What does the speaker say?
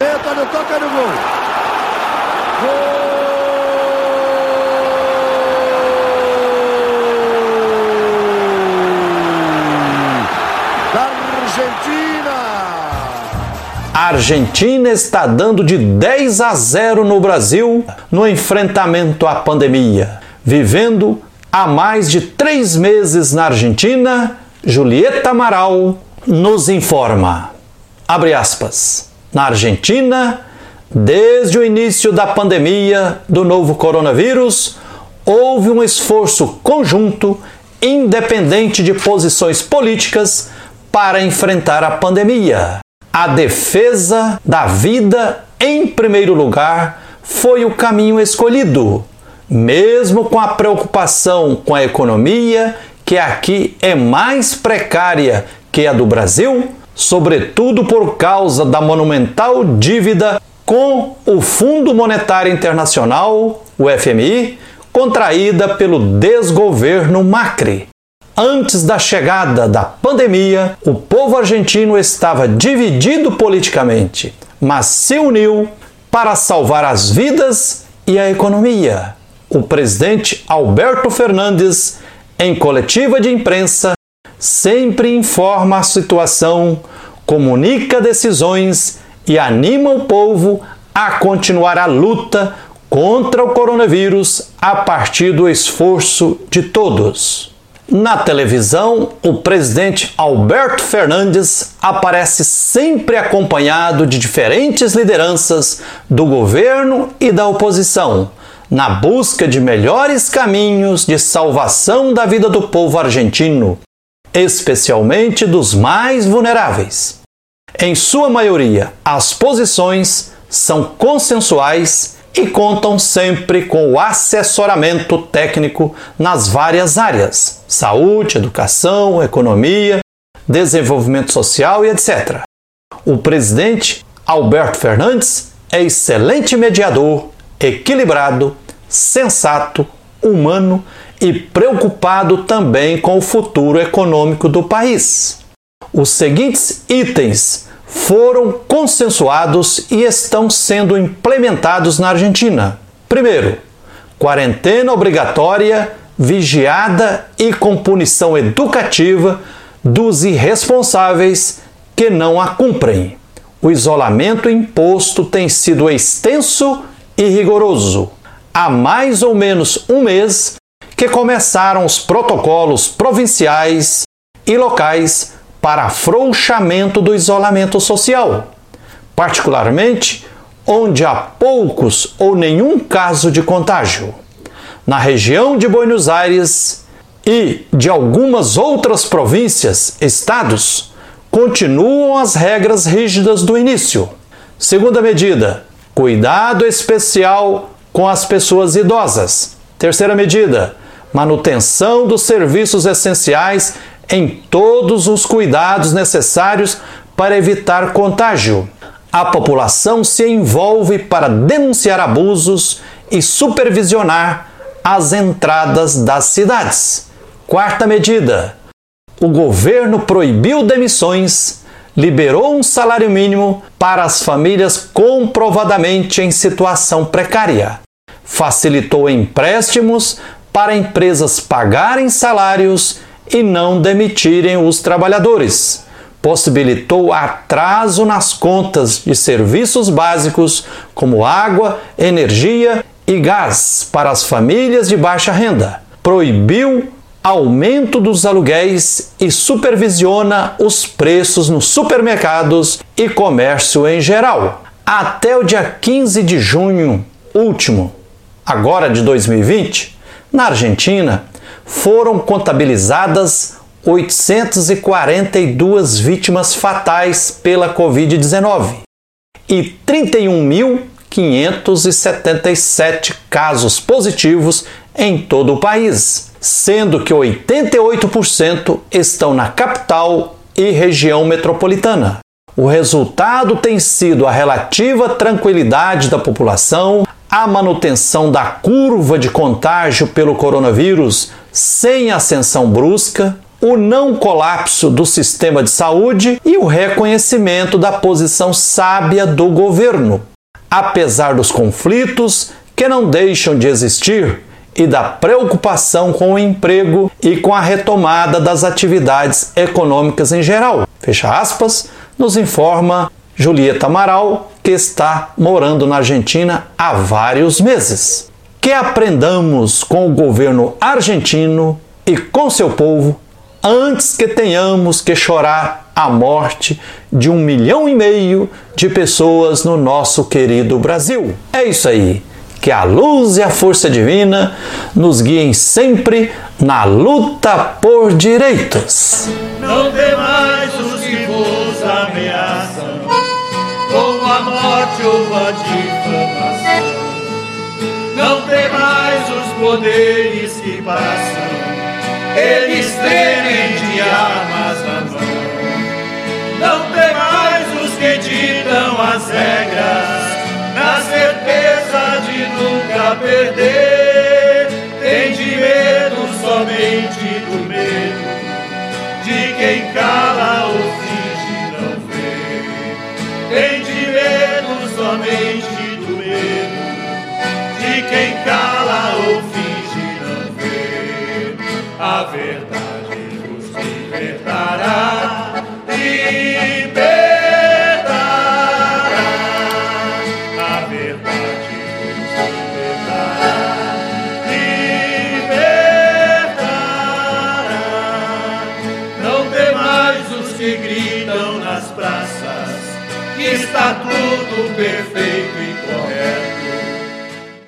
Olha, toca no gol. Gol. A Argentina está dando de 10 a 0 no Brasil no enfrentamento à pandemia. Vivendo há mais de três meses na Argentina, Julieta Amaral nos informa. Abre aspas. Na Argentina, desde o início da pandemia do novo coronavírus, houve um esforço conjunto, independente de posições políticas, para enfrentar a pandemia. A defesa da vida, em primeiro lugar, foi o caminho escolhido, mesmo com a preocupação com a economia, que aqui é mais precária que a do Brasil, sobretudo por causa da monumental dívida com o Fundo Monetário Internacional, o FMI, contraída pelo desgoverno Macri. Antes da chegada da pandemia, o povo argentino estava dividido politicamente, mas se uniu para salvar as vidas e a economia. O presidente Alberto Fernandes, em coletiva de imprensa, sempre informa a situação, comunica decisões e anima o povo a continuar a luta contra o coronavírus a partir do esforço de todos. Na televisão, o presidente Alberto Fernandes aparece sempre acompanhado de diferentes lideranças do governo e da oposição, na busca de melhores caminhos de salvação da vida do povo argentino, especialmente dos mais vulneráveis. Em sua maioria, as posições são consensuais e contam sempre com o assessoramento técnico nas várias áreas: saúde, educação, economia, desenvolvimento social e etc. O presidente Alberto Fernandes é excelente mediador, equilibrado, sensato, humano e preocupado também com o futuro econômico do país. Os seguintes itens foram consensuados e estão sendo implementados na Argentina. Primeiro, quarentena obrigatória, vigiada e com punição educativa dos irresponsáveis que não a cumprem. O isolamento imposto tem sido extenso e rigoroso. Há mais ou menos um mês que começaram os protocolos provinciais e locais para afrouxamento do isolamento social, particularmente onde há poucos ou nenhum caso de contágio. Na região de Buenos Aires e de algumas outras províncias, estados, continuam as regras rígidas do início. Segunda medida: cuidado especial com as pessoas idosas. Terceira medida: manutenção dos serviços essenciais em todos os cuidados necessários para evitar contágio. A população se envolve para denunciar abusos e supervisionar as entradas das cidades. Quarta medida: o governo proibiu demissões, liberou um salário mínimo para as famílias comprovadamente em situação precária, facilitou empréstimos para empresas pagarem salários e não demitirem os trabalhadores. Possibilitou atraso nas contas de serviços básicos como água, energia e gás para as famílias de baixa renda. Proibiu aumento dos aluguéis e supervisiona os preços nos supermercados e comércio em geral. Até o dia 15 de junho último, agora de 2020, na Argentina, foram contabilizadas 842 vítimas fatais pela Covid-19 e 31.577 casos positivos em todo o país, sendo que 88% estão na capital e região metropolitana. O resultado tem sido a relativa tranquilidade da população, a manutenção da curva de contágio pelo coronavírus sem ascensão brusca, o não colapso do sistema de saúde e o reconhecimento da posição sábia do governo. Apesar dos conflitos que não deixam de existir e da preocupação com o emprego e com a retomada das atividades econômicas em geral. Fecha aspas, nos informa Julieta Amaral, que está morando na Argentina há vários meses. Que aprendamos com o governo argentino e com seu povo antes que tenhamos que chorar a morte de um milhão e meio de pessoas no nosso querido Brasil. É isso aí. Que a luz e a força divina nos guiem sempre na luta por direitos. Não mais os a morte ou a difamação. Não mais os poderes que passam, eles temem de armas na mão. Não mais os que ditam as regras, na certeza de nunca perder. Tem de medo somente do medo de quem cala verdade nos libertará. Libertará. A verdade nos libertará. Libertará. Não tem mais os que gritam nas praças que está tudo perfeito